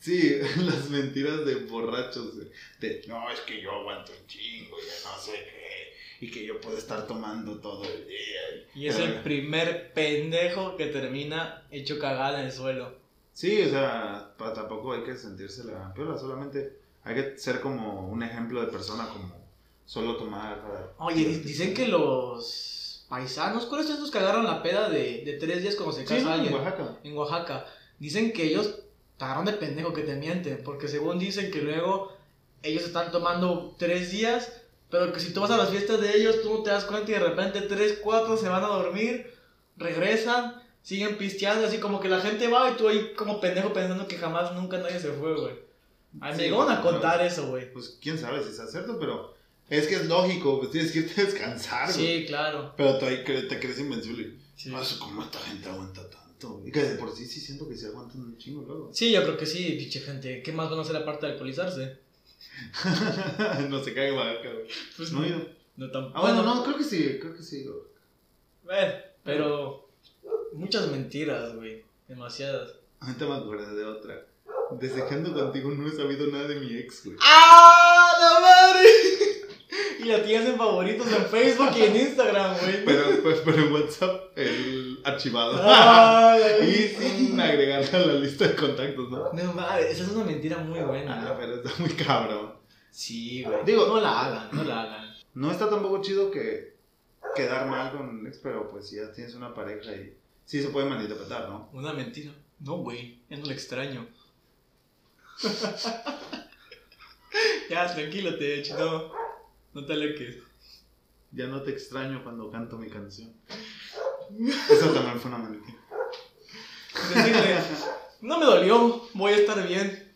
Sí, las mentiras de borrachos. De, no, es que yo aguanto un chingo y ya no sé qué. Y que yo puedo estar tomando todo el día. Y es el primer pendejo que termina hecho cagada en el suelo. Sí, o sea, tampoco hay que sentirse la piola, solamente hay que ser como un ejemplo de persona, como solo tomar. ah, Oye, di- dicen que los paisanos, ¿cuáles son esos que agarran la peda de, de tres días cuando se casa Sí, en alguien? Oaxaca. en Oaxaca. Dicen que ellos te agarran de pendejo que te mienten, porque según dicen que luego ellos están tomando tres días, pero que si tú vas a las fiestas de ellos, tú no te das cuenta y de repente tres, cuatro se van a dormir, regresan, siguen pisteando, así como que la gente va y tú ahí como pendejo pensando que jamás nunca nadie se fue, güey. A mí Sí, me llegaron a claro. contar eso, güey. Pues quién sabe si es cierto, pero es que es lógico, pues tienes que irte a descansar. güey. Sí, claro. Pero tú ahí cre- te crees invencible. Sí. Sé cómo esta gente aguanta tanto. Y que de por sí sí siento que se aguantan un chingo luego. Sí, yo creo que sí, pinche gente. ¿Qué más van a hacer aparte de alcoholizarse? no se cae Oaxaca, güey. Pues No. No tan... Ah, bueno, no, creo que sí, creo que sí. güey. Eh, pero muchas mentiras, güey. Demasiadas. Ahorita me acordé de otra. Desde que ando contigo no he sabido nada de mi ex, güey. ¡Ah, la madre! y la tienes en favoritos en Facebook y en Instagram, güey. Pero, pues, pero en WhatsApp, el archivado. Y sin agregarla a la lista de contactos, ¿no? No mames, esa es una mentira muy buena. Ah, pero está muy cabrón. Sí, güey. Digo- no la hagan, no la hagan. No está tampoco chido que quedar mal con un ex, pero pues si ya tienes una pareja y sí se puede malinterpretar, ¿no? Una mentira. No, güey. Ya no la extraño. ya, tranquilo, te hecho. No, no te aleques. Ya no te extraño cuando canto mi canción. Eso también fue una mentira. Decirle, no me dolió, voy a estar bien.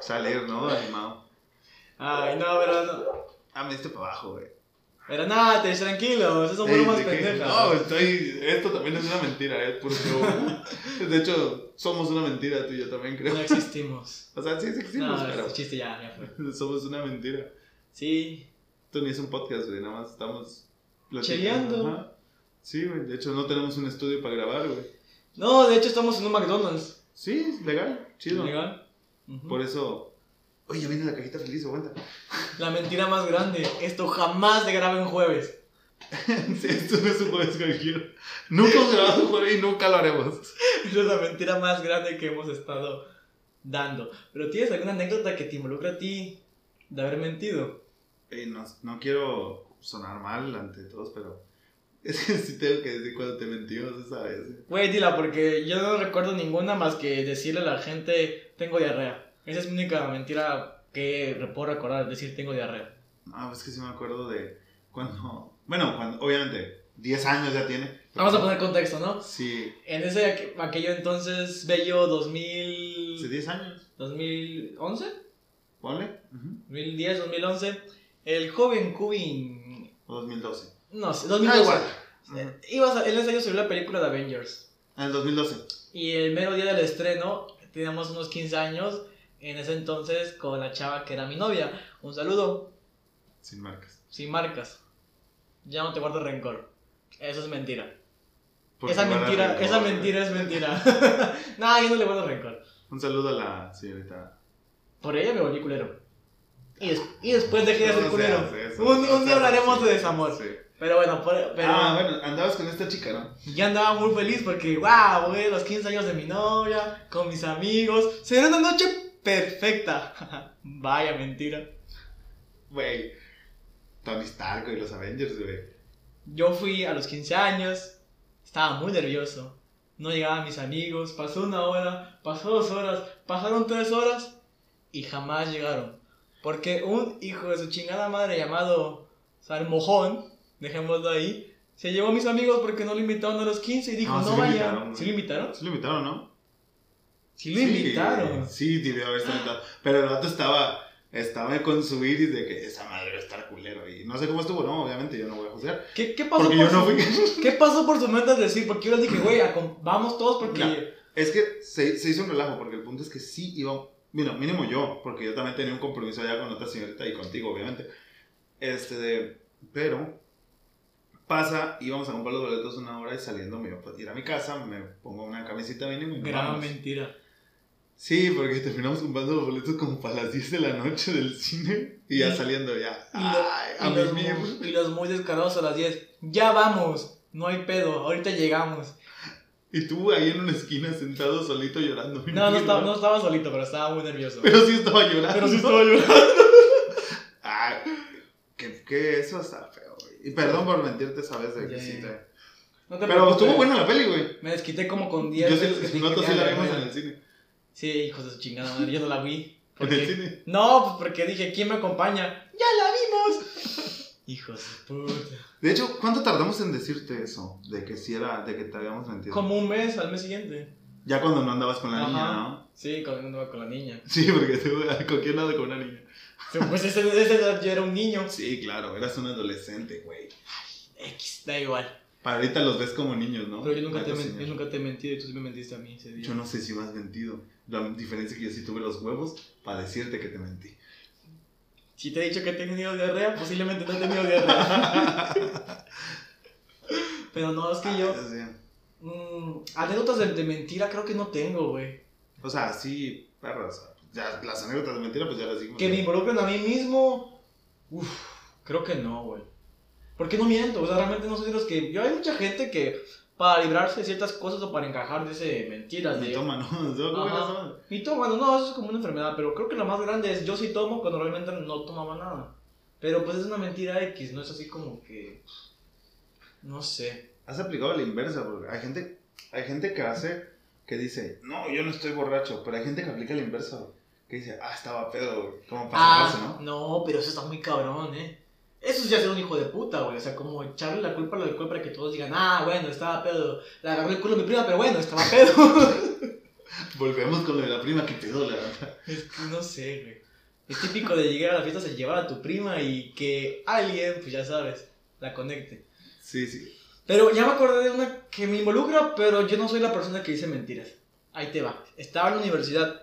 Salir, ¿no? Animado. Ay, no, pero no. Ah, me diste para abajo, güey. Pero nada, te tranquilo, bromas Ey, ¿de qué? pendejas. No, estoy. Esto también es una mentira, es puro show. De hecho, somos una mentira, tú y yo también creo. No existimos. O sea, sí, sí existimos, no, pero ese chiste ya, ya fue. somos una mentira. Sí, Esto ni es un podcast, güey, nada más estamos. Cheleando. Sí, güey, de hecho no tenemos un estudio para grabar, güey. no, de hecho estamos en un McDonald's. Sí, legal, chido. Legal. Ujú. Por eso. Oye, ya viene la cajita feliz, aguanta. La mentira más grande, esto jamás se graba en jueves. Sí, esto no es un jueves cualquiera. Nunca hemos grabado un jueves y nunca lo haremos. Esa es la mentira más grande que hemos estado dando. Pero ¿tienes alguna anécdota que te involucra a ti de haber mentido? No, no quiero sonar mal ante todos, pero. Es que sí tengo que decir cuando te mentimos esa vez. Güey, dila, porque yo no recuerdo ninguna más que decirle a la gente, tengo diarrea. Esa es mi única mentira que puedo recordar, decir tengo diarrea. No, es que sí me acuerdo de cuando. Bueno, cuando, obviamente, 10 años ya tiene. Vamos a poner contexto, ¿no? Sí, En ese aqu- aquello entonces, bello 2000... hace 10 años. 2011, Ponle. Ujú. 2010, 2011, el joven Cubin, O 2012. No sé, Ah, 2012. igual. Eh, ibas a- en ese año salió la película de Avengers. En el 2012. Y el mero día del estreno, teníamos unos 15 años, en ese entonces con la chava que era mi novia. Un saludo, Sin marcas. sin marcas. Ya no te guardo rencor. Eso es mentira. Porque esa mentira, rencor, esa mentira es mentira. no, yo no le guardo rencor. Un saludo a la señorita. Por ella me volví culero. Y, des- y después dejé de ser No culero. eso, un, no un día hablaremos así. de desamor. Sí. Pero bueno, por- pero Ah, bueno, andabas con esta chica, ¿no? ya andaba muy feliz porque, wow, güey, los 15 años de mi novia, con mis amigos. Será una noche perfecta. Vaya mentira. Güey. Tony Stark y los Avengers, güey. Yo fui a los 15 años, estaba muy nervioso. No llegaban mis amigos, pasó una hora, pasó dos horas, pasaron tres horas y jamás llegaron. Porque un hijo de su chingada madre llamado Salmojón, dejémoslo ahí, se llevó a mis amigos porque no lo invitaron a los 15 y dijo, No, no, sí lo vayan. ¿Sí lo invitaron? Sí lo invitaron, ¿no? Sí lo invitaron. Sí, debió haber estado invitado. Pero el vato estaba, estaba con su iris de que esa madre va a estar culero. Y no sé cómo estuvo, no, obviamente yo no voy a juzgar. ¿Qué, qué pasó Porque por yo no su- fui. ¿Qué pasó por su mente decir? Porque yo les dije, güey, vamos todos porque... No. Es que se, se hizo un relajo, porque el punto es que sí iba. Bueno, mínimo yo, porque yo también tenía un compromiso allá con otra señorita y contigo, obviamente. Este de. Pero. Pasa, íbamos a comprar los boletos una hora y saliendo me iba a ir a mi casa, me pongo una camisita mínima y nos Gran mentira. Sí, porque terminamos comprando los boletos como para las 10 de la noche del cine y ya saliendo ya. Y, lo- Ay, y a los, muy, y los muy descarados a las 10. Ya vamos, no hay pedo, ahorita llegamos. Y tú ahí en una esquina sentado solito llorando. No, no estaba, no estaba solito, pero estaba muy nervioso. Pero sí estaba llorando. Pero sí estaba llorando. Ay, que, que eso está feo. Y perdón por mentirte, sabes de que sí te... No te Pero estuvo buena la peli, güey. Me desquité como con 10 Yo sí, te nosotros sí la "Ya, vimos ya". en el cine. Sí, hijos de su chingada madre, yo no la vi. ¿En el cine? No, pues porque dije, ¿quién me acompaña? ¡Ya la vimos! Hijos de puta. De hecho, ¿cuánto tardamos en decirte eso? De que sí era, de que te habíamos mentido. Como un mes al mes siguiente. Ya cuando no andabas con la Ajá. niña, ¿no? Sí, cuando andaba con la niña. Sí, porque tú, ¿con quién andaba con una niña? Pues ese, ese yo era un niño. Sí, claro, eras un adolescente, güey. X, da igual. Para ahorita los ves como niños, ¿no? Pero yo nunca, te, yo nunca te he mentido y tú sí me mentiste a mí ese día. Yo no sé si me has mentido. La diferencia es que yo sí tuve los huevos para decirte que te mentí. Si te he dicho que he tenido diarrea, posiblemente no he tenido diarrea. Pero no, es que yo. Ah, sí. mm, anécdotas de, de mentira creo que no tengo, güey. O sea, sí, sea, ya las anécdotas de mentira, pues ya las dijimos. Que me involucren a mí mismo. Uf, creo que no, güey. ¿Por qué no miento? O sea, realmente no soy de los que. Yo hay mucha gente que para librarse de ciertas cosas o para encajar de ese mentiras. De, toma, ¿no? Y bueno, no, eso es como una enfermedad, pero creo que lo más grande es yo sí tomo cuando realmente no tomaba nada. Pero pues es una mentira X, no es así como que. No sé. Has aplicado la inversa, porque hay gente, hay gente que hace, que dice, no, yo no estoy borracho, pero hay gente que aplica la inversa, que dice, ah, estaba pedo, güey, como para Ah, salvarse, ¿no? no, pero eso está muy cabrón, ¿eh? Eso es ya ser un hijo de puta, güey. O sea, como echarle la culpa al alcohol para que todos digan, ah, bueno, estaba pedo. Le agarró el culo a mi prima, pero bueno, estaba pedo. Volvemos con lo de la prima que pedo, la verdad. es que no sé, güey. Es típico de llegar a la fiesta, se llevar a tu prima y que alguien, pues ya sabes, la conecte. Sí, sí. Pero ya me acordé de una que me involucra, pero yo no soy la persona que dice mentiras. Ahí te va. Estaba en la universidad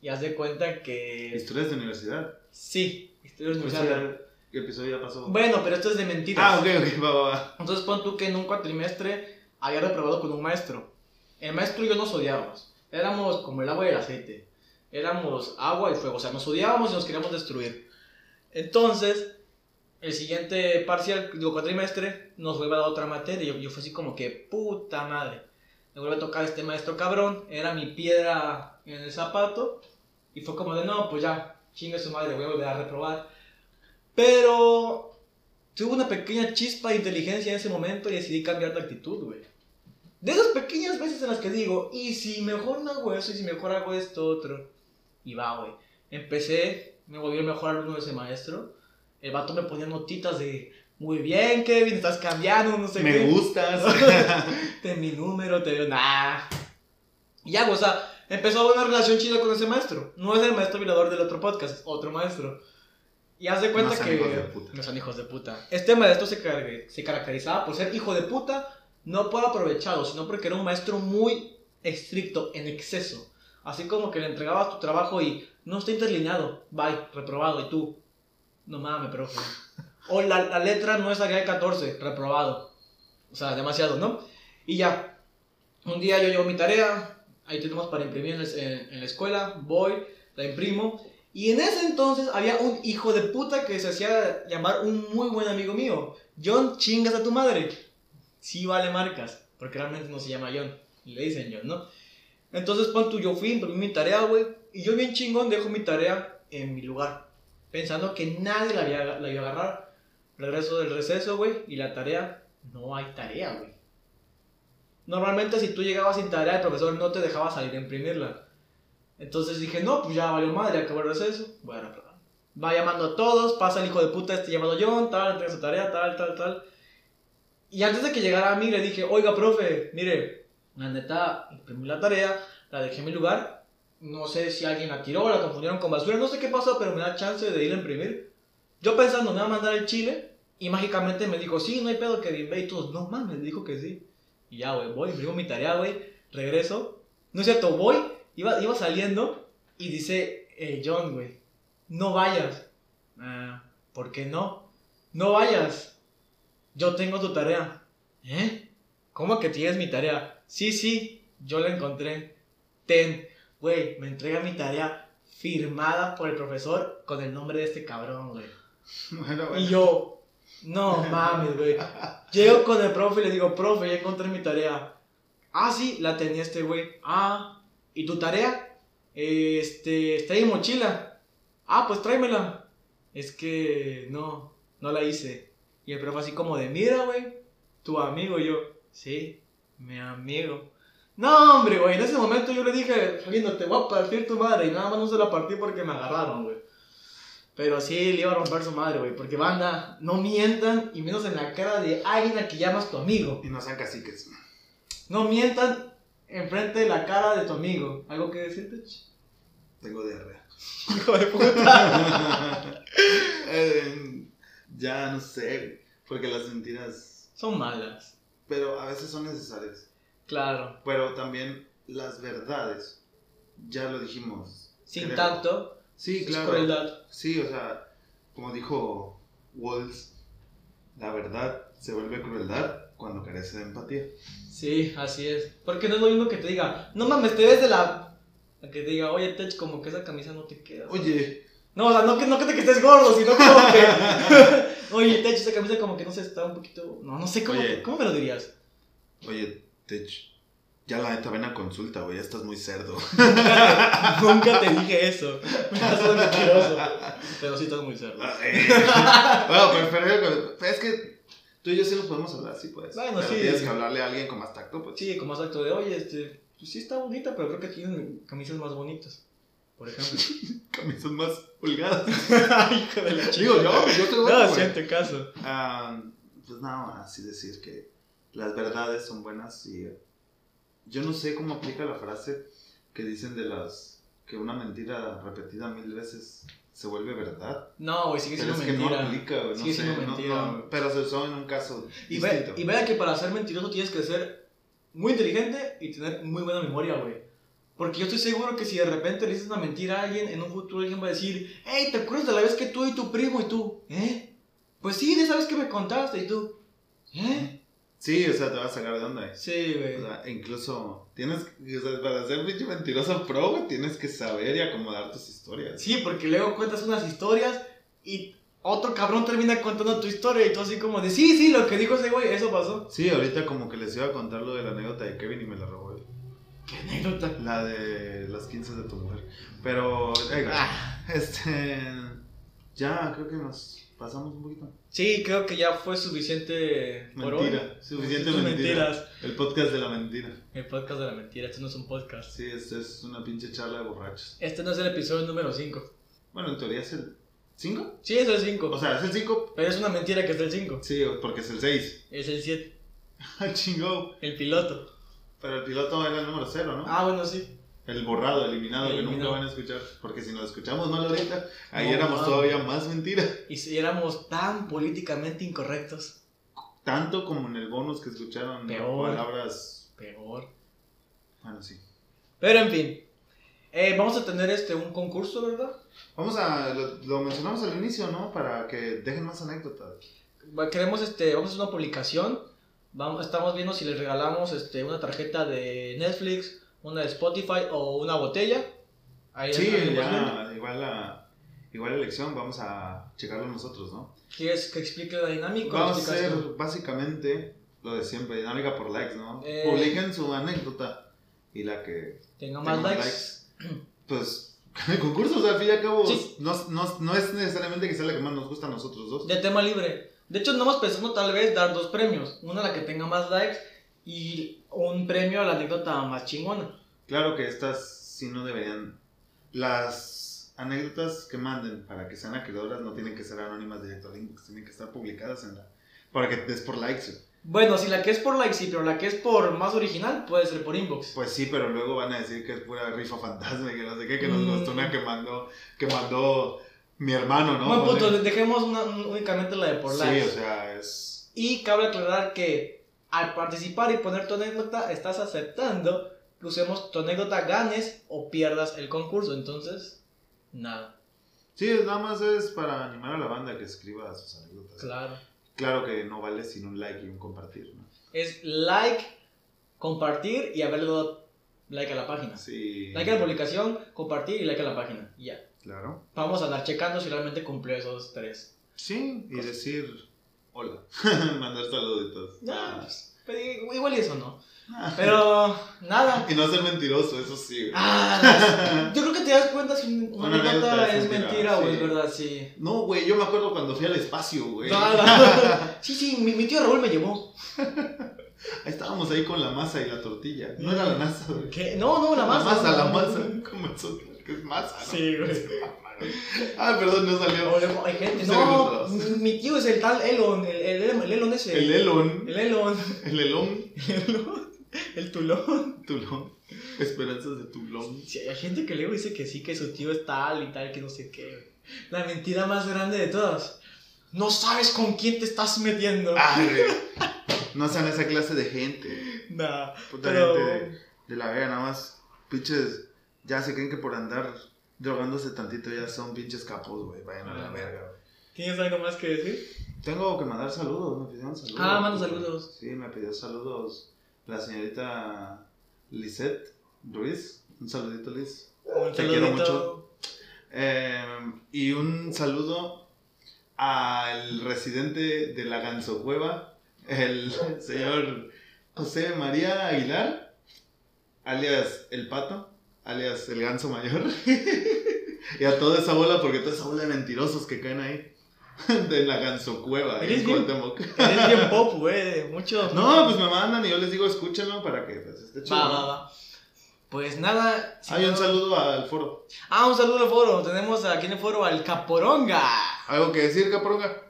y haz de cuenta que... Historias de universidad. Sí, la Pues universidad. ¿Qué episodio ya pasó? Bueno, pero esto es de mentiras. Ah, ok, ok, va, va, va. Entonces pon tú que en un cuatrimestre había reprobado con un maestro. El maestro y yo nos odiábamos. Éramos como el agua y el aceite. Éramos agua y fuego. O sea, nos odiábamos y nos queríamos destruir. Entonces, el siguiente parcial, digo cuatrimestre, nos vuelve a dar otra materia. Y yo, yo fui así como que, puta madre. Me vuelve a tocar este maestro cabrón. Era mi piedra en el zapato. Y fue como de, no, pues ya, chingue su madre, voy a volver a reprobar. Pero tuve una pequeña chispa de inteligencia en ese momento y decidí cambiar de actitud, güey. De esas pequeñas veces en las que digo, y si mejor no hago eso, y si mejor hago esto otro. Y va, güey. Empecé, me volví el mejor alumno de ese maestro. El vato me ponía notitas de, muy bien, Kevin, estás cambiando, no sé Me qué. gustas. Ten mi número, te digo, nah. Y ya, o sea, empezó una relación chida con ese maestro. No es el maestro violador del otro podcast, es otro maestro. Y haz de cuenta No que hijos de puta. no son hijos de puta. Este maestro se, car- se caracterizaba por ser hijo de puta, no por aprovechado, sino porque era un maestro muy estricto, en exceso. Así como que le entregabas tu trabajo y no está interlineado, bye, reprobado, y tú, no mames, profe. O la, la letra no es de 14, reprobado. O sea, demasiado, ¿no? Y ya, un día yo llevo mi tarea, ahí tenemos para imprimir en- en la escuela, voy, la imprimo, y en ese entonces había un hijo de puta que se hacía llamar un muy buen amigo mío. John, chingas a tu madre. Sí vale marcas, porque realmente no se llama John, le dicen John, ¿no? Entonces, pon tú, yo fui, imprimí mi tarea, güey, y yo bien chingón dejo mi tarea en mi lugar, pensando que nadie la, había, la iba a agarrar. Regreso del receso, güey, y la tarea, no hay tarea, güey. Normalmente si tú llegabas sin tarea, el profesor no te dejaba salir a imprimirla. Entonces dije, no, pues ya valió madre, acabó el receso, voy a reprobar. Va llamando a todos, pasa el hijo de puta este llamado John, tal, entrega su tarea, tal, tal, tal. Y antes de que llegara a mí le dije, oiga, profe, mire, la neta, imprimí la tarea, la dejé en mi lugar, no sé si alguien la tiró, la confundieron con basura, no sé qué pasó, pero me da chance de ir a imprimir. Yo pensando, me va a mandar el chile, y mágicamente me dijo, sí, no hay pedo que y todos, no mames, dijo que sí. Y ya, güey, voy, imprimo mi tarea, güey, regreso. No es cierto, voy, iba, iba saliendo y dice, eh, John, güey, no vayas. Ah, ¿Por qué no? No vayas. Yo tengo tu tarea. ¿Eh? ¿Cómo que tienes mi tarea? Sí, sí, yo la encontré. Ten, güey, me entrega mi tarea firmada por el profesor con el nombre de este cabrón, güey. Bueno, bueno. Y yo, no mames, güey. Llego con el profe y le digo, profe, ya encontré mi tarea. Ah, sí, la tenía este güey. Ah, ¿y tu tarea? Este, está en mochila. Ah, pues tráemela. Es que no, no la hice. Y el profe así como de, mira, güey, tu amigo. Y yo, sí, mi amigo. No, hombre, güey, en ese momento yo le dije, Galindo, te voy a partir tu madre. Y nada más no se la partí porque me agarraron, güey. Pero sí, le iba a romper su madre, güey. Porque banda, no mientan y menos en la cara de alguien a que llamas tu amigo. Y no sean caciques. No mientan enfrente de la cara de tu amigo. ¿Algo que decirte? Tengo diarrea. Hijo de puta. Eh, ya no sé, porque las mentiras, Son malas. pero a veces son necesarias. Claro. Pero también las verdades, ya lo dijimos. Sin creo. tacto. Sí, es claro. crueldad. Sí, o sea, como dijo Walls, la verdad se vuelve crueldad cuando carece de empatía. Sí, así es. Porque no es lo mismo que te diga, no mames, te ves de la. A que te diga, oye, Tech, como que esa camisa no te queda. Oye, No, o sea, no que, no que te estés gordo, sino como que. oye, Tech, esa camisa como que no sé, está un poquito. No, no sé cómo, Oye. ¿cómo me lo dirías. oye, Tech, ya la neta ven a consulta, güey, ya estás muy cerdo. Nunca te dije eso. Me haces mentiroso. Pero sí estás muy cerdo. bueno, pero, pero- pero es que tú y yo sí lo podemos hablar, sí, pues. Bueno, Pero sí. Tienes que hablarle a alguien con más tacto, pues. Sí, como acto de, oye, este, pues sí está bonita, pero creo que tienen camisas más bonitas. Por ejemplo. Camisas más holgadas. Hijo de la Digo, yo, yo estoy bueno, No, güey. siente caso. Ah, pues nada más, así decir que las verdades son buenas y eh, yo no sé cómo aplica la frase que dicen de las que una mentira repetida mil veces se vuelve verdad. No, güey, sigue Pero siendo es que mentira. no aplica, güey, no Sigue sé, siendo no- mentira, no, güey. pero se usó en un caso y, ve, distinto. y vea que para ser mentiroso tienes que ser muy inteligente y tener muy buena memoria, güey. Porque yo estoy seguro que si de repente le dices una mentira a alguien, en un futuro alguien va a decir, hey, ¿te acuerdas de la vez que tú y tu primo y tú? ¿Eh? Pues sí, de esa vez que me contaste y tú. ¿Eh? Sí, o sea, te vas a sacar de onda. Sí, güey. O sea, incluso tienes, o sea, para ser pinche mentiroso pro, güey, tienes que saber y acomodar tus historias. Sí, porque luego cuentas unas historias y otro cabrón termina contando tu historia y tú así como de, sí, sí, lo que dijo ese güey, eso pasó. Sí, ahorita como que les iba a contar lo de la anécdota de Kevin y me la robó. güey. Qué anécdota. La de las 15 de tu mujer. Pero, Ah, este. Ya, creo que nos pasamos un poquito. Sí, creo que ya fue suficiente por hoy. Mentira, suficiente mentira. mentiras. El podcast de la mentira. El podcast de la mentira, esto no es un podcast. Sí, este es una pinche charla de borrachos. Este no es el episodio número 5. Bueno, en teoría es el 5. Sí, es el 5. O sea, es el 5. pero es una mentira que es el 5. Sí, porque es el 6. Es el 7. Chingó. El piloto. Pero el piloto era el número 0, ¿no? Ah, bueno, sí. El borrado, eliminado, que Eliminado. nunca van a escuchar. Porque si nos escuchamos mal ahorita, ahí No, éramos todavía más mentira. Y si éramos tan políticamente incorrectos. tanto como en el bonus que escucharon Peor. palabras. Peor. Bueno, sí. Pero en fin. Eh, vamos a tener este un concurso, ¿verdad? Vamos a. Lo, lo mencionamos al inicio, ¿no? Para que dejen más anécdotas. Queremos este, vamos a hacer una publicación. Vamos, estamos viendo si les regalamos este, una tarjeta de Netflix, una de Spotify o una botella. Ahí Sí, ya. Igual la, igual la elección, vamos a checarlo nosotros, ¿no? ¿Quieres que explique la dinámica? Vamos a hacer tú? básicamente lo de siempre, dinámica por likes, ¿no? Eh. Publiquen su anécdota y la que Tenga más likes. pues el concurso, o sea, al fin y al cabo, Sí. no, no, no es necesariamente que sea la que más nos gusta a nosotros dos. De tema libre. De hecho, estamos pensando tal vez dar dos premios. Una a la que tenga más likes y un premio a la anécdota más chingona. Claro que estas sí no deberían. Las anécdotas que manden para que sean acreedoras no tienen que ser anónimas al inbox, tienen que estar publicadas en la. Para que des por likes. Bueno, si la que es por likes sí, pero la que es por más original puede ser por inbox. Pues sí, pero luego van a decir que es pura rifa fantasma y que no sé qué, que nos Mm. gustó una que mandó, que mandó mi hermano, ¿no? Buen punto, Ponle- dejemos una- únicamente la de por Sí, likes. o sea, es. Y cabe aclarar que al participar y poner tu anécdota, estás aceptando que usemos tu anécdota, ganes o pierdas el concurso. Entonces, nada. Sí, nada más es para animar a la banda que escriba sus anécdotas. Claro. Claro que no vale sin un like y un compartir, ¿no? Es like, compartir y haberle dado like a la página. Sí. Like a la publicación, compartir y like a la página. Ya. Claro. Vamos a andar checando si realmente cumplió esos tres. Sí, y decir hola. Mandar saluditos. Ya, pues, pero igual y eso no. Ah. Pero, nada. Y no ser mentiroso, eso sí. güey. Ah, yo creo que te das cuenta si una anécdota es es mentira, mentira o es verdad, sí. No, güey, yo me acuerdo cuando fui al espacio, güey. Nada. Sí, sí, mi, mi tío Raúl me llevó. Estábamos ahí con la masa y la tortilla. No era la NASA, güey. ¿Qué? No, no, la masa. masa, la masa. Como eso, que es masa, ¿no? Sí, güey. Ah, perdón, no salió. O luego hay gente. No, mi, tío es el tal Elon, el, el, el Elon ese. El Elon. El Elon. El Elon. El Tulón. Tulón. Esperanzas de Tulón. Sí, hay gente que luego dice que sí, que su tío es tal y tal, que no sé qué. La mentira más grande de todas. No sabes con quién te estás metiendo. Ay. No sean esa clase de gente. Nah, Puta pero... gente de, de la verga, nada más. Pinches. Ya se creen que por andar drogándose tantito ya son pinches capos, güey. Vayan a la verga, güey. ¿Tienes algo más que decir? Tengo que mandar saludos, me pidieron saludos. Ah, manda saludos. Sí, me pidió saludos la señorita Lisette Ruiz. Un saludito, Liz. Un Te quiero mucho. Eh, y un saludo al residente de la Gansocueva, el señor José María Aguilar, alias El Pato, alias El Ganso Mayor. y a toda esa bola, porque toda esa bola de mentirosos que caen ahí. De la Gansocueva, ahí Eres en bien- Cuauhtémoc. Eres bien pop, güey. Mucho. No, pues me mandan y yo les digo, escúchenlo para que pues, esté chido. Va, va, va. Pues nada. si Hay un saludo al foro. Ah, un saludo al foro. Tenemos aquí en el foro al Caporonga. ¿Algo que decir, Caporonga?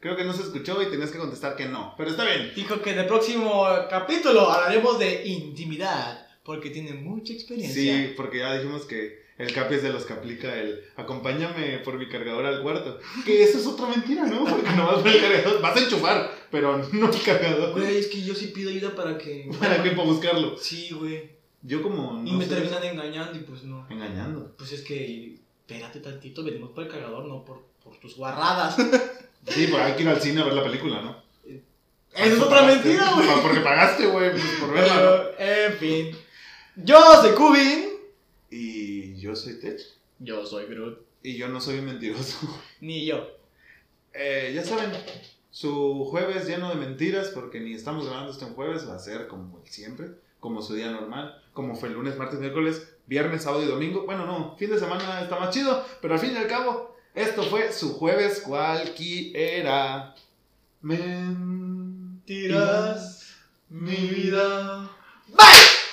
Creo que no se escuchó y tenías que contestar que no. Pero está bien. Dijo que en el próximo capítulo hablaremos de intimidad. Porque tiene mucha experiencia. Sí, porque ya dijimos que el Capi es de los que aplica el acompáñame por mi cargador al cuarto. Que eso es otra mentira, ¿no? Porque no vas por el cargador. Vas a enchufar, pero no el cargador. Güey, es que yo sí pido ayuda para que. ¿Para qué? Para buscarlo. Sí, güey. Yo como Y no me sé- terminan engañando y pues no. engañando. Pues es que. Espérate tantito, venimos por el cargador, no por, por tus guarradas. Sí, pero hay que ir al cine a ver la película, ¿no? Esa es otra mentira, güey. Porque pagaste, güey, pues, por verla, ¿no? En fin. Yo soy Cubin. Y yo soy Tech. Yo soy Groot. Y yo no soy un mentiroso. Ni yo. Eh, ya saben, su jueves lleno de mentiras, porque ni estamos grabando esto en jueves, va a ser como el siempre, como su día normal, como fue el lunes, martes, miércoles, viernes, sábado y domingo. Bueno, no, fin de semana está más chido, pero al fin y al cabo, esto fue su jueves cualquiera. Mentiras, Tiras mi vida. ¡Bye!